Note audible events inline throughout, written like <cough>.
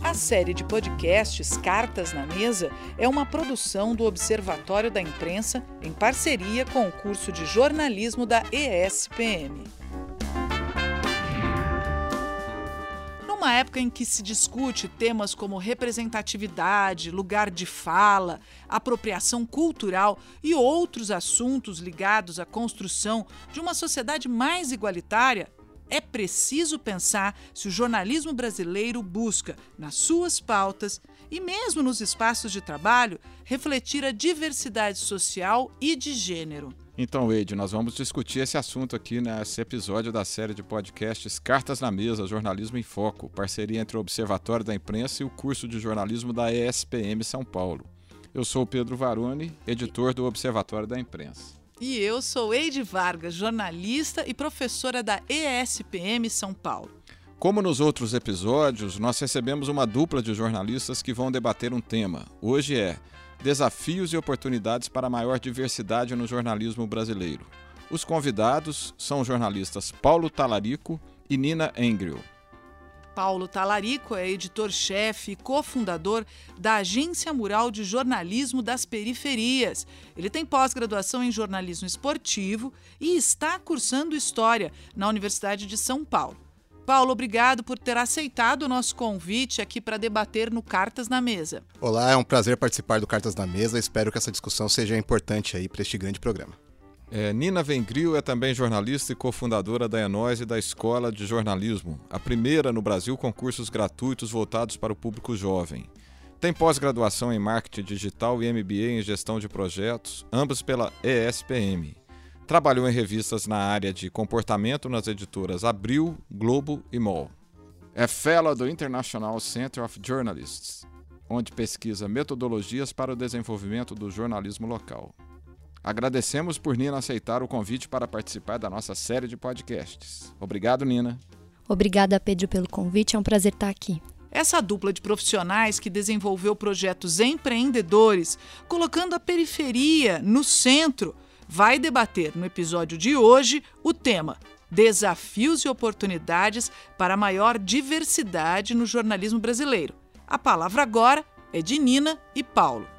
A série de podcasts Cartas na Mesa é uma produção do Observatório da Imprensa em parceria com o curso de jornalismo da ESPM. Numa época em que se discute temas como representatividade, lugar de fala, apropriação cultural e outros assuntos ligados à construção de uma sociedade mais igualitária, é preciso pensar se o jornalismo brasileiro busca, nas suas pautas e mesmo nos espaços de trabalho, refletir a diversidade social e de gênero. Então, Wade, nós vamos discutir esse assunto aqui nesse episódio da série de podcasts Cartas na Mesa, Jornalismo em Foco, parceria entre o Observatório da Imprensa e o curso de jornalismo da ESPM São Paulo. Eu sou o Pedro Varone, editor do Observatório da Imprensa. E eu sou Eide Vargas, jornalista e professora da ESPM São Paulo. Como nos outros episódios, nós recebemos uma dupla de jornalistas que vão debater um tema. Hoje é Desafios e oportunidades para maior diversidade no jornalismo brasileiro. Os convidados são os jornalistas Paulo Talarico e Nina Engel. Paulo Talarico é editor-chefe e cofundador da Agência Mural de Jornalismo das Periferias. Ele tem pós-graduação em jornalismo esportivo e está cursando História na Universidade de São Paulo. Paulo, obrigado por ter aceitado o nosso convite aqui para debater no Cartas na Mesa. Olá, é um prazer participar do Cartas na Mesa. Espero que essa discussão seja importante aí para este grande programa. É, Nina Vengril é também jornalista e cofundadora da Enóis e da Escola de Jornalismo, a primeira no Brasil com cursos gratuitos voltados para o público jovem. Tem pós-graduação em marketing digital e MBA em gestão de projetos, ambos pela ESPM. Trabalhou em revistas na área de comportamento nas editoras Abril, Globo e MOL. É fellow do International Center of Journalists, onde pesquisa metodologias para o desenvolvimento do jornalismo local. Agradecemos por Nina aceitar o convite para participar da nossa série de podcasts. Obrigado, Nina. Obrigada, Pedro, pelo convite. É um prazer estar aqui. Essa dupla de profissionais que desenvolveu projetos empreendedores, colocando a periferia no centro, vai debater no episódio de hoje o tema Desafios e oportunidades para maior diversidade no jornalismo brasileiro. A palavra agora é de Nina e Paulo.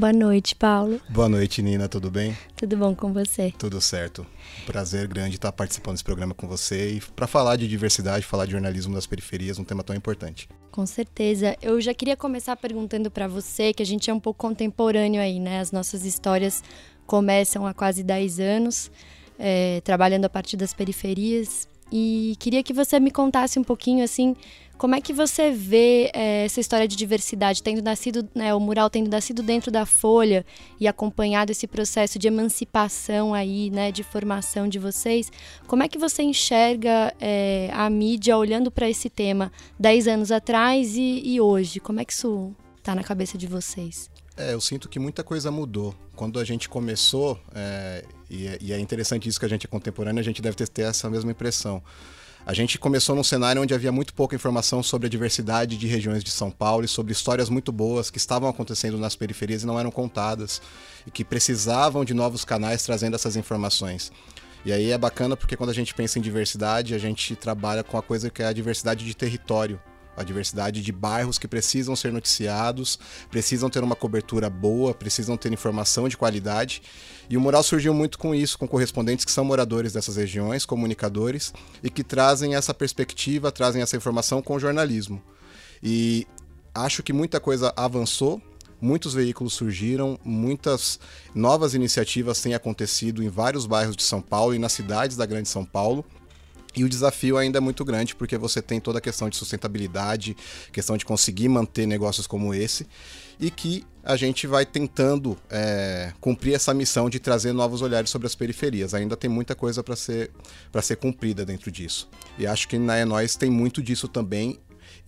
Boa noite, Paulo. Boa noite, Nina. Tudo bem? Tudo bom com você? Tudo certo. Prazer grande estar participando desse programa com você e para falar de diversidade, falar de jornalismo das periferias, um tema tão importante. Com certeza. Eu já queria começar perguntando para você, que a gente é um pouco contemporâneo aí, né? As nossas histórias começam há quase 10 anos, é, trabalhando a partir das periferias. E queria que você me contasse um pouquinho, assim, como é que você vê é, essa história de diversidade, tendo nascido, né, o mural tendo nascido dentro da Folha e acompanhado esse processo de emancipação aí, né, de formação de vocês, como é que você enxerga é, a mídia olhando para esse tema 10 anos atrás e, e hoje? Como é que isso está na cabeça de vocês? É, eu sinto que muita coisa mudou. Quando a gente começou, é, e, é, e, é interessante isso que a gente é contemporâneo, a gente deve ter, ter essa mesma impressão. A gente começou num cenário onde havia muito pouca informação sobre a diversidade de regiões de São Paulo e sobre histórias muito boas que estavam acontecendo nas periferias e não eram contadas e que precisavam de novos canais trazendo essas informações. E aí é bacana porque quando a gente pensa em diversidade, a gente trabalha com a coisa que é a diversidade de território a diversidade de bairros que precisam ser noticiados, precisam ter uma cobertura boa, precisam ter informação de qualidade. E o mural surgiu muito com isso, com correspondentes que são moradores dessas regiões, comunicadores, e que trazem essa perspectiva, trazem essa informação com o jornalismo. E acho que muita coisa avançou, muitos veículos surgiram, muitas novas iniciativas têm acontecido em vários bairros de São Paulo e nas cidades da Grande São Paulo. E o desafio ainda é muito grande porque você tem toda a questão de sustentabilidade, questão de conseguir manter negócios como esse e que a gente vai tentando é, cumprir essa missão de trazer novos olhares sobre as periferias. Ainda tem muita coisa para ser, ser cumprida dentro disso. E acho que na Enóis tem muito disso também.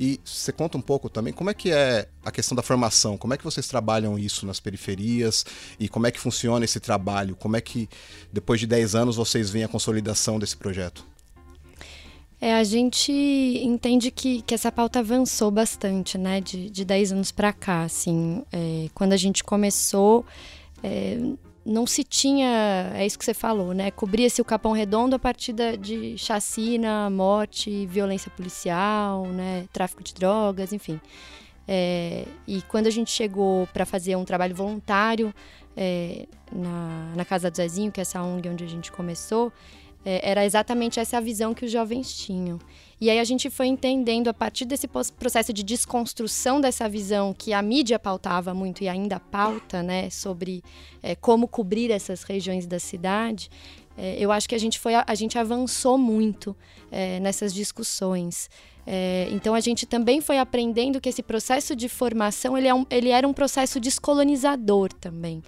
E você conta um pouco também como é que é a questão da formação, como é que vocês trabalham isso nas periferias e como é que funciona esse trabalho, como é que depois de 10 anos vocês veem a consolidação desse projeto? É, a gente entende que, que essa pauta avançou bastante, né, de, de 10 anos para cá, assim, é, quando a gente começou, é, não se tinha, é isso que você falou, né? Cobria-se o Capão Redondo a partir da, de chacina, morte, violência policial, né? Tráfico de drogas, enfim. É, e quando a gente chegou para fazer um trabalho voluntário é, na, na Casa do Zezinho, que é essa ONG onde a gente começou, é, era exatamente essa a visão que os jovens tinham. E aí a gente foi entendendo, a partir desse processo de desconstrução dessa visão que a mídia pautava muito e ainda pauta, né, sobre é, como cobrir essas regiões da cidade, é, eu acho que a gente, foi, a, gente avançou muito é, nessas discussões. É, então a gente também foi aprendendo que esse processo de formação ele, é um, ele era um processo descolonizador também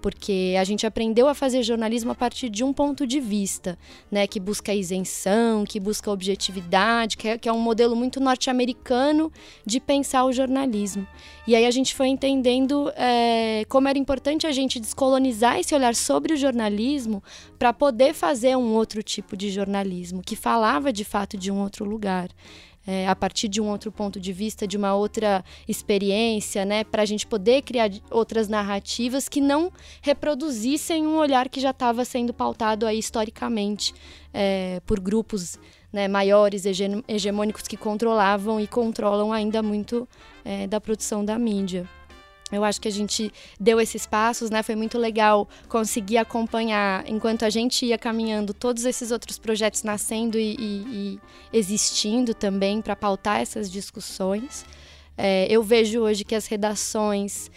porque a gente aprendeu a fazer jornalismo a partir de um ponto de vista, né, que busca isenção, que busca objetividade, que é, que é um modelo muito norte-americano de pensar o jornalismo. E aí a gente foi entendendo é, como era importante a gente descolonizar esse olhar sobre o jornalismo para poder fazer um outro tipo de jornalismo que falava de fato de um outro lugar é, a partir de um outro ponto de vista, de uma outra experiência, né, para a gente poder criar outras narrativas que não reproduzissem um olhar que já estava sendo pautado aí historicamente é, por grupos né, maiores, hegemônicos que controlavam e controlam ainda muito é, da produção da mídia. Eu acho que a gente deu esses passos, né? Foi muito legal conseguir acompanhar enquanto a gente ia caminhando todos esses outros projetos nascendo e, e, e existindo também para pautar essas discussões. É, eu vejo hoje que as redações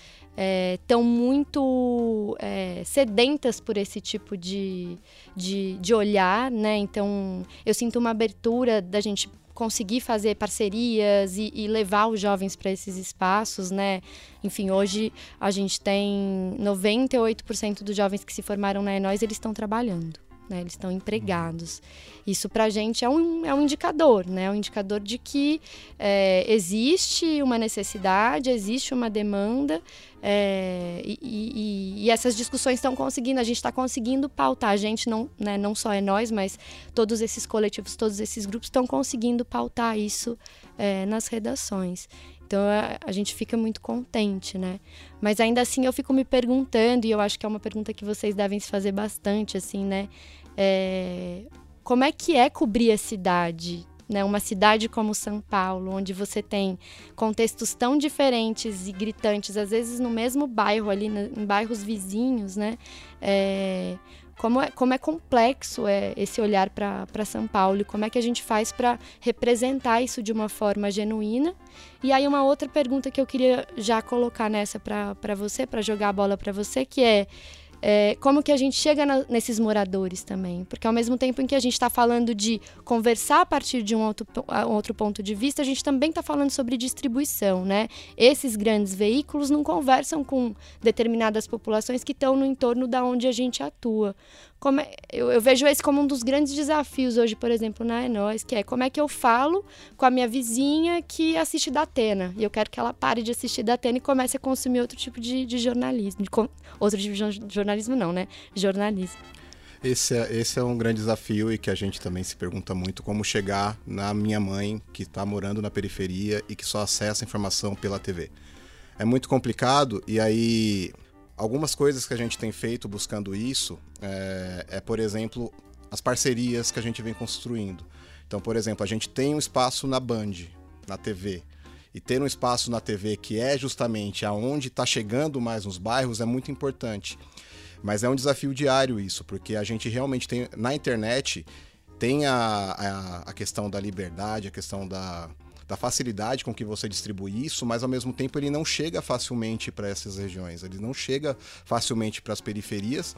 estão é, muito é, sedentas por esse tipo de, de, de olhar, né? Então, eu sinto uma abertura da gente conseguir fazer parcerias e, e levar os jovens para esses espaços, né? Enfim, hoje a gente tem 98% dos jovens que se formaram na Enóis, eles estão trabalhando. Né, eles estão empregados. Isso para a gente é um, é um indicador, né? É um indicador de que é, existe uma necessidade, existe uma demanda é, e, e, e, essas discussões estão conseguindo, a gente está conseguindo pautar. A gente não, né, não só é nós, mas todos esses coletivos, todos esses grupos estão conseguindo pautar isso é, nas redações. Então a, a, gente fica muito contente, né? Mas ainda assim eu fico me perguntando, e eu acho que é uma pergunta que vocês devem se fazer bastante, assim, né? É, como é que é cobrir a cidade né? Uma cidade como São Paulo, onde você tem contextos tão diferentes e gritantes, às vezes no mesmo bairro ali, em bairros vizinhos, né? É, como é, como é complexo é esse olhar para São Paulo e como é que a gente faz para representar isso de uma forma genuína. E aí uma outra pergunta que eu queria já colocar nessa para você, para jogar a bola para você, que é é, como que a gente chega na, nesses moradores também. Porque ao mesmo tempo em que a gente está falando de conversar a partir de um outro, um outro ponto de vista, a gente também está falando sobre distribuição, né? Esses grandes veículos não conversam com determinadas populações que estão no entorno da onde a gente atua. Como é, eu, eu, vejo esse como um dos grandes desafios hoje, por exemplo, na Enós, que é como é que eu falo com a minha vizinha que assiste da Atena. E eu quero que ela pare de assistir da Atena e comece a consumir outro tipo de, de jornalismo. De, outro tipo de jornalismo não, né? Jornalismo. Esse é, esse é um grande desafio e que a gente também se pergunta muito como chegar na minha mãe que está morando na periferia e que só acessa a informação pela TV. É muito complicado e aí Algumas coisas que a gente tem feito buscando isso é, é, por exemplo, as parcerias que a gente vem construindo. Então, por exemplo, a gente tem um espaço na Band, na TV. E ter um espaço na TV que é justamente aonde está chegando mais nos bairros é muito importante. Mas é um desafio diário isso, porque a gente realmente tem na internet tem a, a, a questão da liberdade, a questão da, da facilidade com que você distribui isso, mas ao mesmo tempo ele não chega facilmente para essas regiões, ele não chega facilmente para as periferias.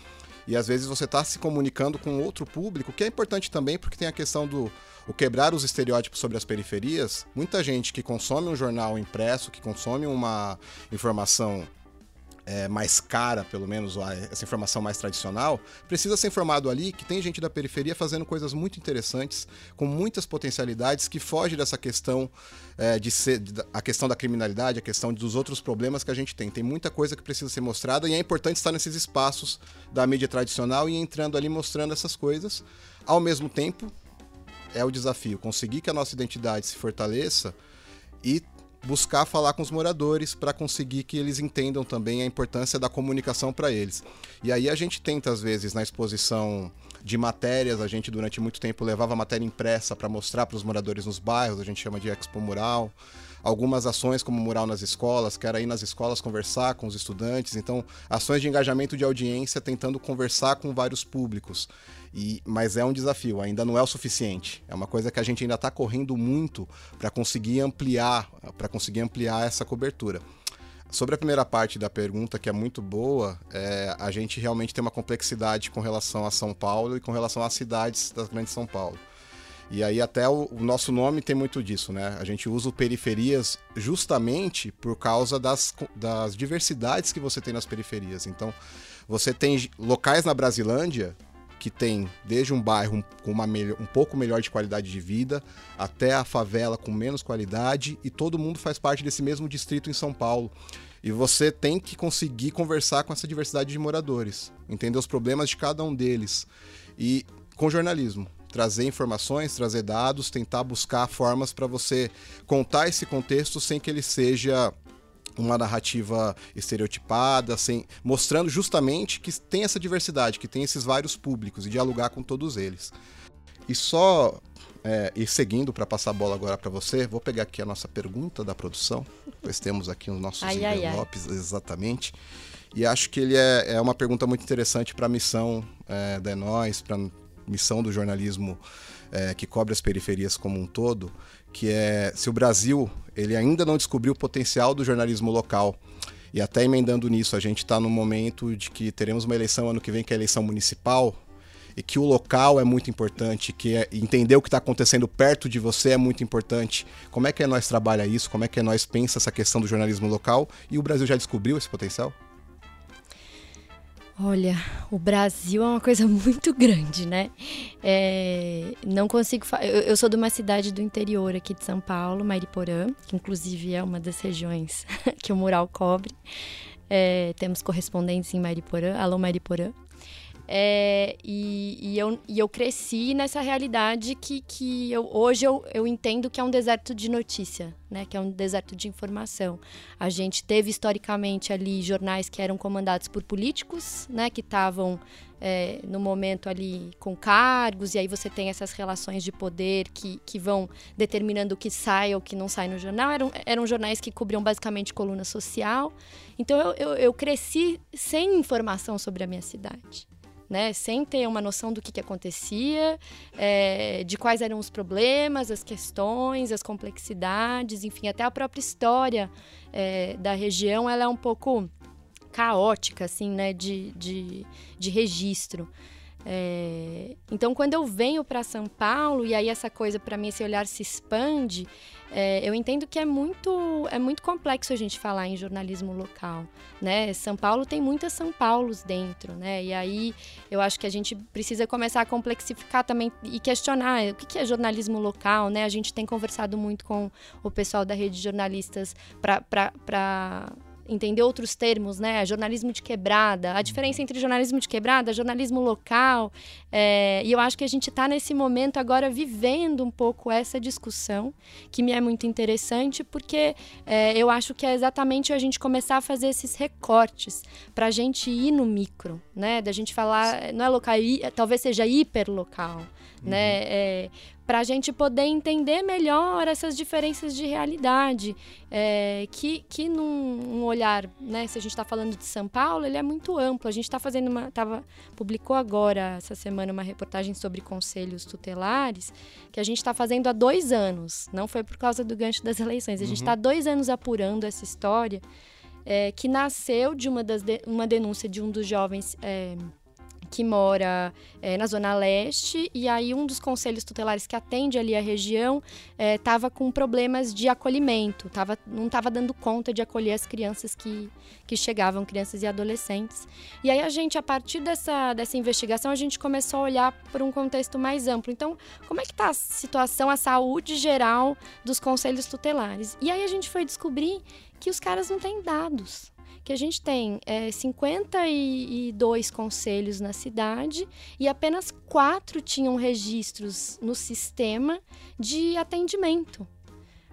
E às vezes você está se comunicando com outro público, que é importante também porque tem a questão do o quebrar os estereótipos sobre as periferias. Muita gente que consome um jornal impresso, que consome uma informação é, mais cara, pelo menos essa informação mais tradicional, precisa ser informado ali que tem gente da periferia fazendo coisas muito interessantes, com muitas potencialidades, que foge dessa questão é, de ser a questão da criminalidade, a questão dos outros problemas que a gente tem. Tem muita coisa que precisa ser mostrada e é importante estar nesses espaços da mídia tradicional e entrando ali mostrando essas coisas. Ao mesmo tempo, é o desafio conseguir que a nossa identidade se fortaleça e buscar falar com os moradores para conseguir que eles entendam também a importância da comunicação para eles. E aí a gente tenta, às vezes, na exposição de matérias, a gente durante muito tempo levava matéria impressa para mostrar para os moradores nos bairros, a gente chama de Expo Mural. Algumas ações como Mural nas escolas, que era ir nas escolas conversar com os estudantes. Então, ações de engajamento de audiência, tentando conversar com vários públicos. E, mas é um desafio, ainda não é o suficiente. É uma coisa que a gente ainda está correndo muito para conseguir ampliar, para conseguir ampliar essa cobertura. Sobre a primeira parte da pergunta, que é muito boa, é, a gente realmente tem uma complexidade com relação a São Paulo e com relação às cidades das grandes São Paulo. E aí até o, o, nosso nome tem muito disso, né? A gente usa periferias justamente por causa das, das diversidades que você tem nas periferias. Então, você tem locais na Brasilândia que tem desde um bairro com uma melhor, um pouco melhor de qualidade de vida até a favela com menos qualidade e todo mundo faz parte desse mesmo distrito em São Paulo. E você tem que conseguir conversar com essa diversidade de moradores, entender os problemas de cada um deles. E com jornalismo, trazer informações, trazer dados, tentar buscar formas para você contar esse contexto sem que ele seja uma narrativa estereotipada, sem, mostrando justamente que tem essa diversidade, que tem esses vários públicos e dialogar com todos eles. E só é, e seguindo para passar a bola agora para você, vou pegar aqui a nossa pergunta da produção, pois temos aqui os nossos ai, envelopes, ai, ai. exatamente. E acho que ele é, é uma pergunta muito interessante para a missão é, da Nós, para missão do jornalismo é, que cobre as periferias como um todo, que é se o Brasil ele ainda não descobriu o potencial do jornalismo local. E até emendando nisso, a gente está no momento de que teremos uma eleição ano que vem, que é a eleição municipal, e que o local é muito importante, que é, entender o que está acontecendo perto de você é muito importante. Como é que é nós trabalha isso? Como é que é nós pensa essa questão do jornalismo local? E o Brasil já descobriu esse potencial? Olha, o Brasil é uma coisa <laughs> muito grande, né? É, não consigo. Eu, eu, sou de uma cidade do interior aqui de São Paulo, Mariporã, que inclusive é uma das regiões <laughs> que o mural cobre. É, temos correspondentes em Mariporã. Alô, Mariporã. É, e, e, eu, e eu cresci nessa realidade que, que eu, hoje eu, eu entendo que é um deserto de notícia, né? que é um deserto de informação. A gente teve historicamente ali jornais que eram comandados por políticos, né? que estavam é, no momento ali com cargos, e aí você tem essas relações de poder que, que vão determinando o que sai ou o que não sai no jornal. Eram, eram jornais que cobriam basicamente coluna social. Então eu, eu, eu cresci sem informação sobre a minha cidade né? Sem ter uma noção do que, que acontecia, é, de quais eram os problemas, as questões, as complexidades, enfim, até a própria história é, da região, ela é um pouco caótica, assim, né? De, de, de registro. É, então, quando eu venho para São Paulo e aí essa coisa para mim esse olhar se expande, é, eu entendo que é muito é muito complexo a gente falar em jornalismo local, né? São Paulo tem muitas São Paulos dentro, né? E aí eu acho que a gente precisa começar a complexificar também e questionar o que é jornalismo local, né? A gente tem conversado muito com o pessoal da rede de jornalistas para entender outros termos, né? Jornalismo de quebrada, a diferença entre jornalismo de quebrada, jornalismo local. É, e eu acho que a gente está nesse momento agora vivendo um pouco essa discussão, que me é muito interessante, porque é, eu acho que é exatamente a gente começar a fazer esses recortes para a gente ir no micro, né? Da gente falar, não é local, talvez seja hiperlocal. Né? Uhum. Né? É, para a gente poder entender melhor essas diferenças de realidade, é, que, que num um olhar, né, se a gente está falando de São Paulo, ele é muito amplo. A gente está fazendo uma, tava, publicou agora essa semana uma reportagem sobre conselhos tutelares que a gente está fazendo há dois anos. Não foi por causa do gancho das eleições. A gente está uhum. dois anos apurando essa história é, que nasceu de uma, das de, uma denúncia de um dos jovens é, que mora é, na Zona Leste, e aí um dos conselhos tutelares que atende ali a região estava é, com problemas de acolhimento, tava, não estava dando conta de acolher as crianças que, que chegavam, crianças e adolescentes. E aí a gente, a partir dessa, dessa investigação, a gente começou a olhar para um contexto mais amplo. Então, como é que está a situação, a saúde geral dos conselhos tutelares? E aí a gente foi descobrir que os caras não têm dados que a gente tem é, 52 conselhos na cidade e apenas quatro tinham registros no sistema de atendimento.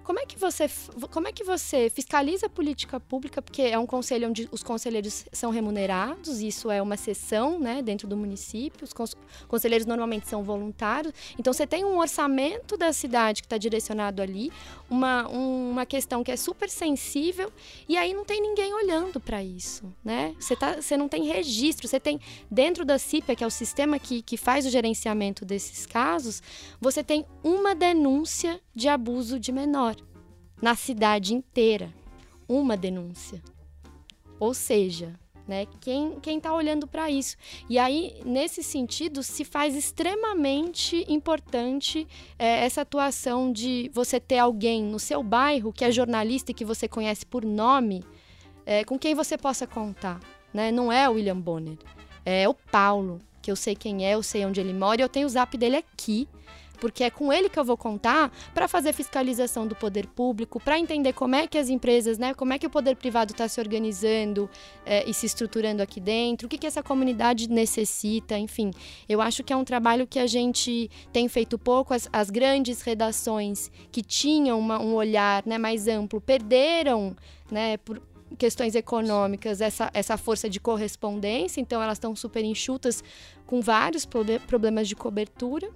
Como é que você, como é que você fiscaliza a política pública? Porque é um conselho onde os conselheiros são remunerados, isso é uma sessão né, dentro do município, os conselheiros normalmente são voluntários. Então você tem um orçamento da cidade que está direcionado ali, uma, uma questão que é super sensível, e aí não tem ninguém olhando para isso. Né? Você, tá, você não tem registro, você tem dentro da CIPA, que é o sistema que, que faz o gerenciamento desses casos, você tem uma denúncia de abuso de menor na cidade inteira. Uma denúncia. Ou seja, né, quem está olhando para isso? E aí, nesse sentido, se faz extremamente importante é, essa atuação de você ter alguém no seu bairro que é jornalista e que você conhece por nome, é, com quem você possa contar. Né? Não é o William Bonner, é o Paulo, que eu sei quem é, eu sei onde ele mora e eu tenho o zap dele aqui porque é com ele que eu vou contar para fazer fiscalização do poder público, para entender como é que as empresas, né, como é que o poder privado está se organizando é, e se estruturando aqui dentro, o que, que essa comunidade necessita, enfim. Eu acho que é um trabalho que a gente tem feito pouco, as, as grandes redações que tinham uma, um olhar né, mais amplo perderam, né, por, questões econômicas, essa, essa força de correspondência, então elas estão super enxutas com vários problemas de cobertura.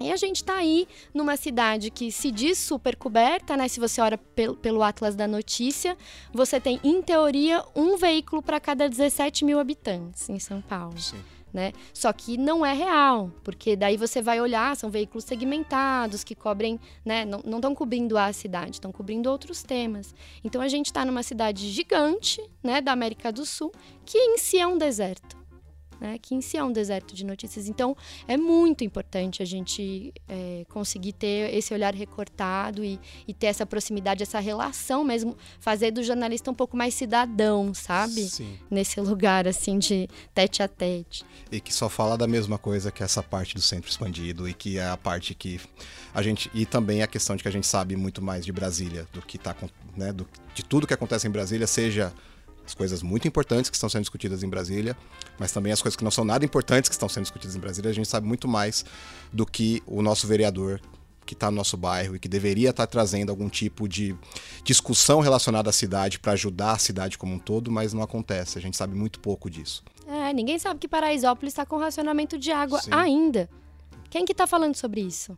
E a gente está aí numa cidade que se diz super coberta, né? Se você olha pelo, pelo Atlas da Notícia, você tem, em teoria, um veículo para cada 17 mil habitantes em São Paulo. Sim. Né? Só que não é real, porque daí você vai olhar, são veículos segmentados que cobrem, né? Não estão cobrindo a cidade, estão cobrindo outros temas. Então a gente está numa cidade gigante, né, da América do Sul, que em si é um deserto né, que em si é um deserto de notícias. Então, é muito importante a gente é, conseguir ter esse olhar recortado e, e, ter essa proximidade, essa relação mesmo, fazer do jornalista um pouco mais cidadão, sabe? Sim. Nesse lugar, assim, de tete a tete. E que só fala da mesma coisa que essa parte do centro expandido e que é a parte que a gente... E também a questão de que a gente sabe muito mais de Brasília, do que tá... Né, do, de tudo que acontece em Brasília, seja as coisas muito importantes que estão sendo discutidas em Brasília, mas também as coisas que não são nada importantes que estão sendo discutidas em Brasília. A gente sabe muito mais do que o nosso vereador que está no nosso bairro e que deveria estar tá trazendo algum tipo de discussão relacionada à cidade para ajudar a cidade como um todo, mas não acontece. A gente sabe muito pouco disso. É, ninguém sabe que Paraisópolis está com racionamento de água Sim. ainda. Quem que está falando sobre isso?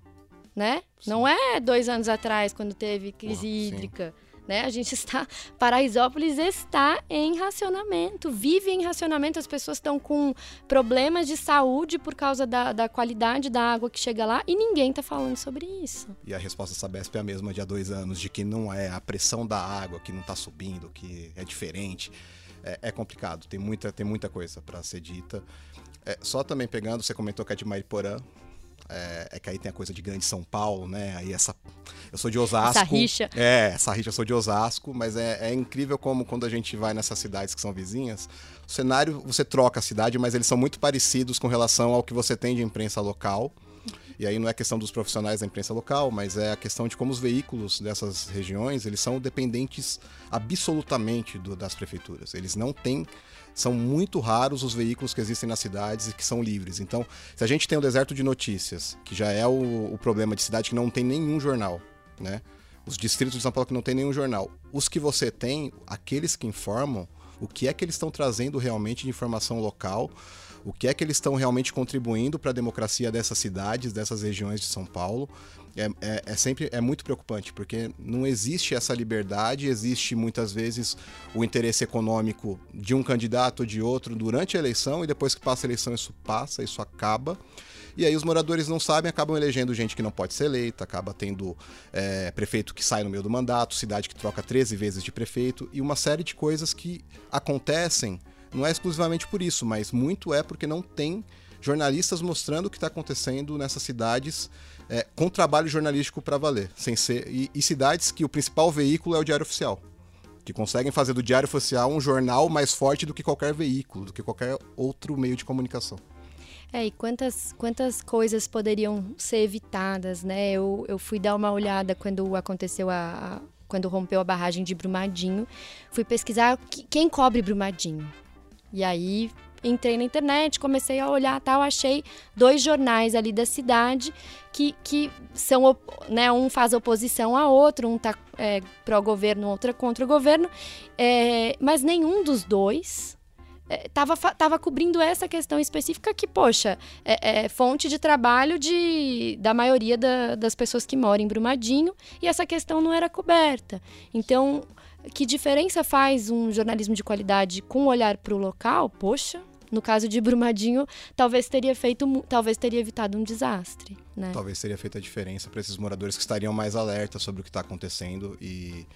Né? Não é dois anos atrás, quando teve crise hídrica. Sim né? A gente está. Paraisópolis está em racionamento, vive em racionamento. As pessoas estão com problemas de saúde por causa da, da qualidade da água que chega lá e ninguém está falando sobre isso. E a resposta da Sabesp é a mesma de há dois anos, de que não é a pressão da água que não está subindo, que é diferente. É, é, complicado, tem muita, tem muita coisa para ser dita. É, só também pegando, você comentou que é de Mariporã, é, é, que aí tem a coisa de grande São Paulo, né? Aí essa. Eu sou de Osasco. Essa rixa. É, essa rixa eu sou de Osasco, mas é, é incrível como quando a gente vai nessas cidades que são vizinhas, o cenário você troca a cidade, mas eles são muito parecidos com relação ao que você tem de imprensa local. E aí não é questão dos profissionais da imprensa local, mas é a questão de como os veículos dessas regiões, eles são dependentes absolutamente do, das prefeituras. Eles não têm são muito raros os veículos que existem nas cidades e que são livres. Então, se a gente tem o deserto de notícias, que já é o, o problema de cidade que não tem nenhum jornal, né? Os distritos de São Paulo que não tem nenhum jornal. Os que você tem, aqueles que informam, o que é que eles estão trazendo realmente de informação local, o que é que eles estão realmente contribuindo para a democracia dessas cidades, dessas regiões de São Paulo. É, é, é, sempre é muito preocupante, porque não existe essa liberdade, existe muitas vezes o interesse econômico de um candidato ou de outro durante a eleição, e depois que passa a eleição, isso passa, isso acaba. E aí os moradores não sabem, acabam elegendo gente que não pode ser eleita, acaba tendo é, prefeito que sai no meio do mandato, cidade que troca 13 vezes de prefeito, e uma série de coisas que acontecem não é exclusivamente por isso, mas muito é porque não tem jornalistas mostrando o que está acontecendo nessas cidades é, com trabalho jornalístico para valer, sem ser e, e, cidades que o principal veículo é o Diário Oficial, que conseguem fazer do Diário Oficial um jornal mais forte do que qualquer veículo, do que qualquer outro meio de comunicação. É, e quantas, quantas coisas poderiam ser evitadas, né? Eu, eu fui dar uma olhada quando aconteceu a, a quando rompeu a barragem de Brumadinho, fui pesquisar quem cobre Brumadinho. E aí entrei na internet, comecei a olhar tal, achei dois jornais ali da cidade que, que são, né, um faz oposição a outro, um tá é, pró-governo, outro é contra o governo, é, mas nenhum dos dois estava é, tava cobrindo essa questão específica que, poxa, é, é fonte de trabalho de, da maioria da, das pessoas que moram em Brumadinho e essa questão não era coberta. Então, que diferença faz um jornalismo de qualidade com olhar para o local? Poxa, no caso de Brumadinho, talvez teria feito, talvez teria evitado um desastre, né? Talvez teria feito a diferença para esses moradores que estariam mais alertas sobre o que está acontecendo e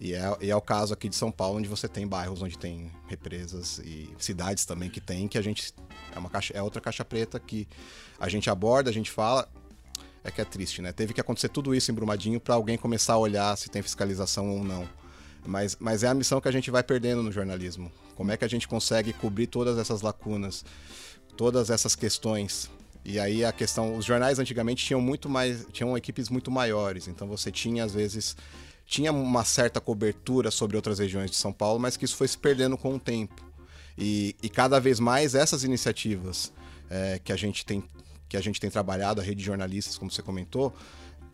e é, e é, o caso aqui de São Paulo, onde você tem bairros onde tem represas e cidades também que tem, que a gente. É, uma caixa, é outra caixa preta que a gente aborda, a gente fala. É que é triste, né? Teve que acontecer tudo isso em Brumadinho para alguém começar a olhar se tem fiscalização ou não. Mas, mas é a missão que a gente vai perdendo no jornalismo. Como é que a gente consegue cobrir todas essas lacunas, todas essas questões e aí a questão, os jornais antigamente tinham muito mais, tinham equipes muito maiores, então você tinha às vezes tinha uma certa cobertura sobre outras regiões de São Paulo, mas que isso foi se perdendo com o tempo. E, e cada vez mais essas iniciativas é, que, a gente tem, que a gente tem trabalhado, a rede de jornalistas, como você comentou,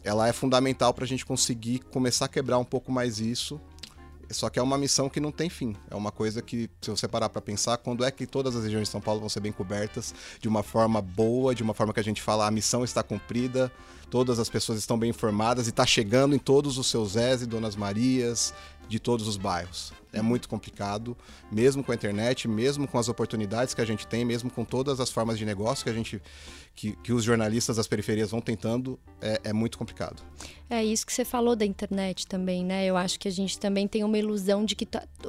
ela é fundamental para a gente conseguir começar a quebrar um pouco mais isso só que é uma missão que não tem fim. É uma coisa que, se você parar para pensar, quando é que todas as regiões de São Paulo vão ser bem cobertas de uma forma boa, de uma forma que a gente fala a missão está cumprida, todas as pessoas estão bem informadas e está chegando em todos os seus Zés e Donas Marias de todos os bairros. É muito complicado, mesmo com a internet, mesmo com as oportunidades que a gente tem, mesmo com todas as formas de negócio que a gente que, que os jornalistas das periferias vão tentando, é, é, muito complicado. É isso que você falou da internet também, né? Eu acho que a gente também tem uma ilusão de que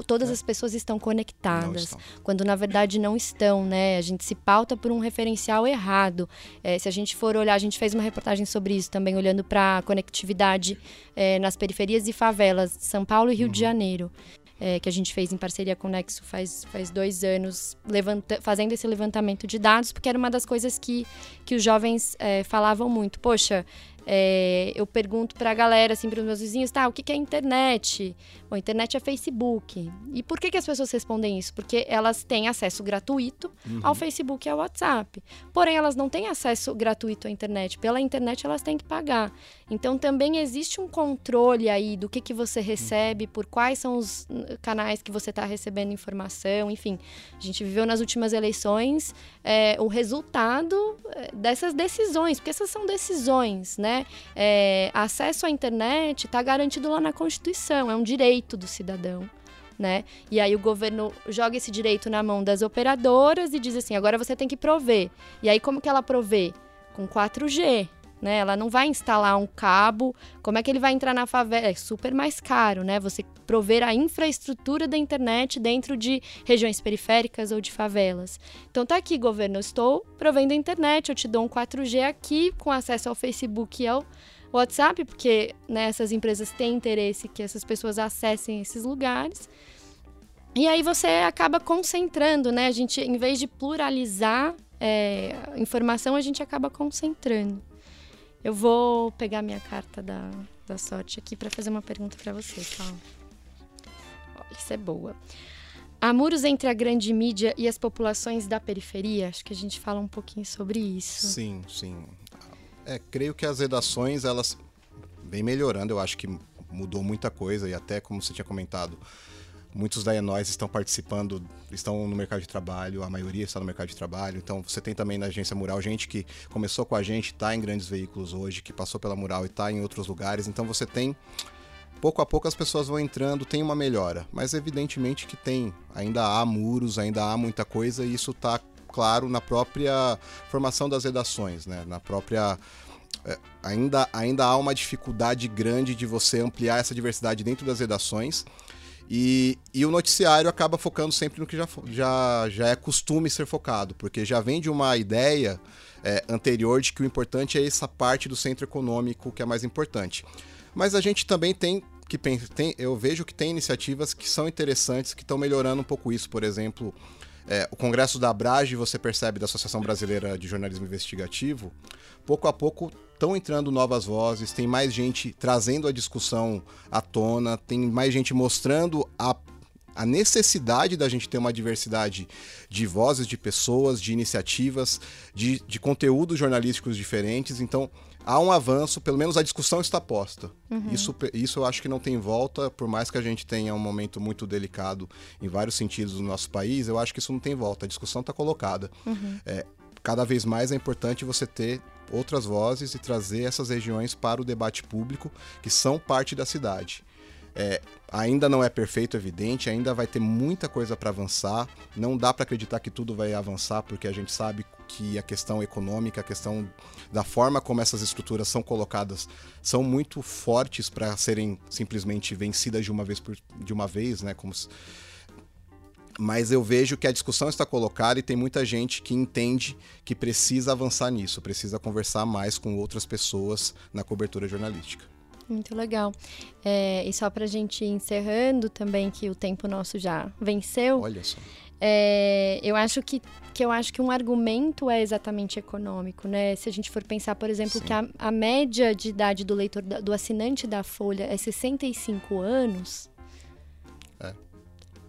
todas é. as pessoas estão conectadas, estão. quando na verdade não estão, né? A gente se pauta por um referencial errado. É, se a gente for olhar, a gente fez uma reportagem sobre isso também, olhando para a conectividade é, nas periferias e favelas de São Paulo e Rio uhum. de Janeiro é, que a gente fez em parceria com o Nexo faz, faz dois anos, levanta, fazendo esse levantamento de dados, porque era uma das coisas que, que os jovens é, falavam muito. Poxa, é, eu pergunto para a galera, assim, para os meus vizinhos, tá, o que, que é internet? Bom, internet é Facebook. E por que, que as pessoas respondem isso? Porque elas têm acesso gratuito uhum. ao Facebook e ao WhatsApp. Porém, elas não têm acesso gratuito à internet. Pela internet, elas têm que pagar. Então, também existe um controle aí do que, que você recebe, por quais são os canais que você está recebendo informação, enfim. A gente viveu nas últimas eleições é, o resultado é, dessas decisões, porque essas são decisões? Né? É, acesso à internet está garantido lá na Constituição, é um direito do cidadão. Né? E aí o governo joga esse direito na mão das operadoras e diz assim: agora você tem que prover. E aí, como que ela provê? Com 4G. Né? Ela não vai instalar um cabo. Como é que ele vai entrar na favela? É super mais caro, né? Você prover a infraestrutura da internet dentro de regiões periféricas ou de favelas. Então tá aqui, governo, eu estou provendo a internet, eu te dou um 4G aqui com acesso ao Facebook e ao WhatsApp, porque né, essas empresas têm interesse que essas pessoas acessem esses lugares. E aí você acaba concentrando, né? A gente, em vez de pluralizar é, informação, a gente acaba concentrando. Eu vou pegar minha carta da, da sorte aqui para fazer uma pergunta para você, Paulo. Olha, isso é boa. Há muros entre a grande mídia e as populações da periferia? Acho que a gente fala um pouquinho sobre isso. Sim, sim. É, creio que as redações, elas vêm melhorando. Eu acho que mudou muita coisa e até, como você tinha comentado, Muitos da Enóis estão participando, estão no mercado de trabalho, a maioria está no mercado de trabalho. Então você tem também na agência Mural gente que começou com a gente, está em grandes veículos hoje, que passou pela Mural e está em outros lugares. Então você tem pouco a pouco as pessoas vão entrando, tem uma melhora, mas evidentemente que tem, ainda há muros, ainda há muita coisa e isso está claro na própria formação das redações, né? Na própria é, ainda, ainda há uma dificuldade grande de você ampliar essa diversidade dentro das redações. E, e o noticiário acaba focando sempre no que já, já, já é costume ser focado, porque já vem de uma ideia é, anterior de que o importante é essa parte do centro econômico que é mais importante. Mas a gente também tem que tem, eu vejo que tem iniciativas que são interessantes, que estão melhorando um pouco isso. Por exemplo, é, o Congresso da Abrage, você percebe, da Associação Brasileira de Jornalismo Investigativo, pouco a pouco estão entrando novas vozes, tem mais gente trazendo a discussão à tona, tem mais gente mostrando a a necessidade da gente ter uma diversidade de vozes, de pessoas, de iniciativas, de, de conteúdos jornalísticos diferentes. Então, há um avanço, pelo menos a discussão está posta. Uhum. Isso, isso eu acho que não tem volta, por mais que a gente tenha um momento muito delicado em vários sentidos no nosso país, eu acho que isso não tem volta. A discussão está colocada. Uhum. É, cada vez mais é importante você ter outras vozes e trazer essas regiões para o debate público, que são parte da cidade. É, ainda não é perfeito, evidente, ainda vai ter muita coisa para avançar. Não dá para acreditar que tudo vai avançar, porque a gente sabe que a questão econômica, a questão da forma como essas estruturas são colocadas, são muito fortes para serem simplesmente vencidas de uma vez por, de uma vez, né? Como se... Mas eu vejo que a discussão está colocada e tem muita gente que entende que precisa avançar nisso, precisa conversar mais com outras pessoas na cobertura jornalística. Muito legal. É, e só para a gente ir encerrando também, que o tempo nosso já venceu. Olha só. É, eu acho que, que eu acho que um argumento é exatamente econômico, né? Se a gente for pensar, por exemplo, Sim. que a, a, média de idade do leitor, do assinante da Folha é 65 anos,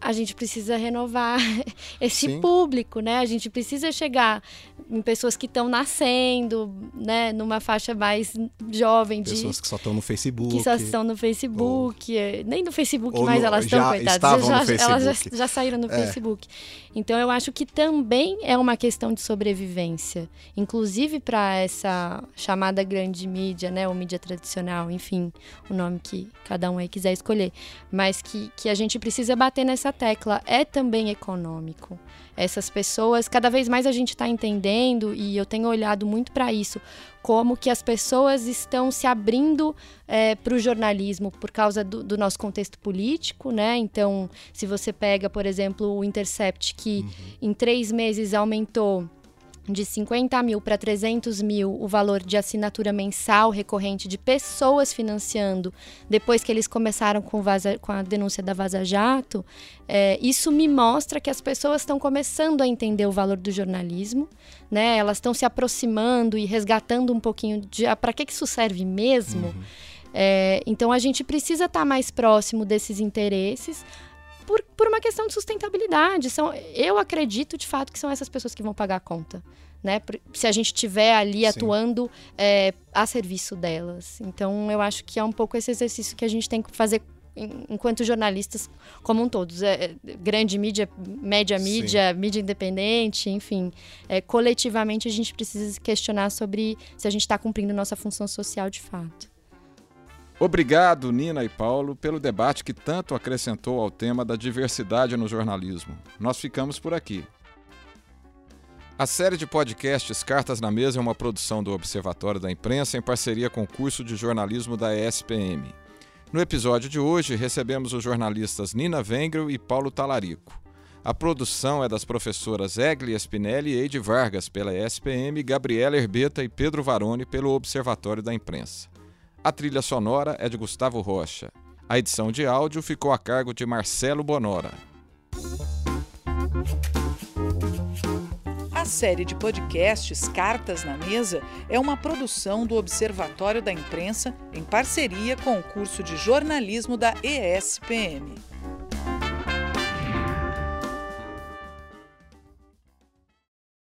a gente precisa renovar <laughs> esse Sim. público, né? A gente precisa chegar em pessoas que estão nascendo, né? Numa faixa mais jovem de pessoas que só estão no Facebook, que só estão no Facebook, ou... É, nem no Facebook mais no, elas estão coitadas, já, elas já, já, saíram no é. Facebook. Então eu acho que também é uma questão de sobrevivência, inclusive para essa chamada grande mídia, né? Ou mídia tradicional, enfim, o nome que cada um aí quiser escolher, mas que que a gente precisa bater nessa tecla é também econômico. Essas pessoas, cada vez mais a gente está entendendo, e eu tenho olhado muito para isso, como que as pessoas estão se abrindo é, para o jornalismo por causa do, do, nosso contexto político, né? Então, se você pega, por exemplo, o Intercept, que uhum. em três meses aumentou de 50 mil para 300 mil o valor de assinatura mensal recorrente de pessoas financiando depois que eles começaram com, vaza, com a denúncia da Vaza Jato, é, isso me mostra que as pessoas estão começando a entender o valor do jornalismo, né? Elas estão se aproximando e resgatando um pouquinho de ah, para que, que isso serve mesmo. Uhum. É, então a gente precisa estar tá mais próximo desses interesses por, por uma questão de sustentabilidade. São, eu acredito de fato que são essas pessoas que vão pagar a conta. Né? Se a gente estiver ali Sim. atuando é, a serviço delas. Então, eu acho que é um pouco esse exercício que a gente tem que fazer enquanto jornalistas como um todos. É, é, grande mídia, média mídia, Sim. mídia independente, enfim. É, coletivamente, a gente precisa questionar sobre se a gente está cumprindo nossa função social de fato. Obrigado, Nina e Paulo, pelo debate que tanto acrescentou ao tema da diversidade no jornalismo. Nós ficamos por aqui. A série de podcasts Cartas na Mesa é uma produção do Observatório da Imprensa em parceria com o curso de jornalismo da ESPM. No episódio de hoje, recebemos os jornalistas Nina Wengrel e Paulo Talarico. A produção é das professoras Egli Spinelli e Eide Vargas pela ESPM, Gabriela Herbeta e Pedro Varone pelo Observatório da Imprensa. A trilha sonora é de Gustavo Rocha. A edição de áudio ficou a cargo de Marcelo Bonora. A série de podcasts Cartas na Mesa é uma produção do Observatório da Imprensa em parceria com o curso de jornalismo da ESPM.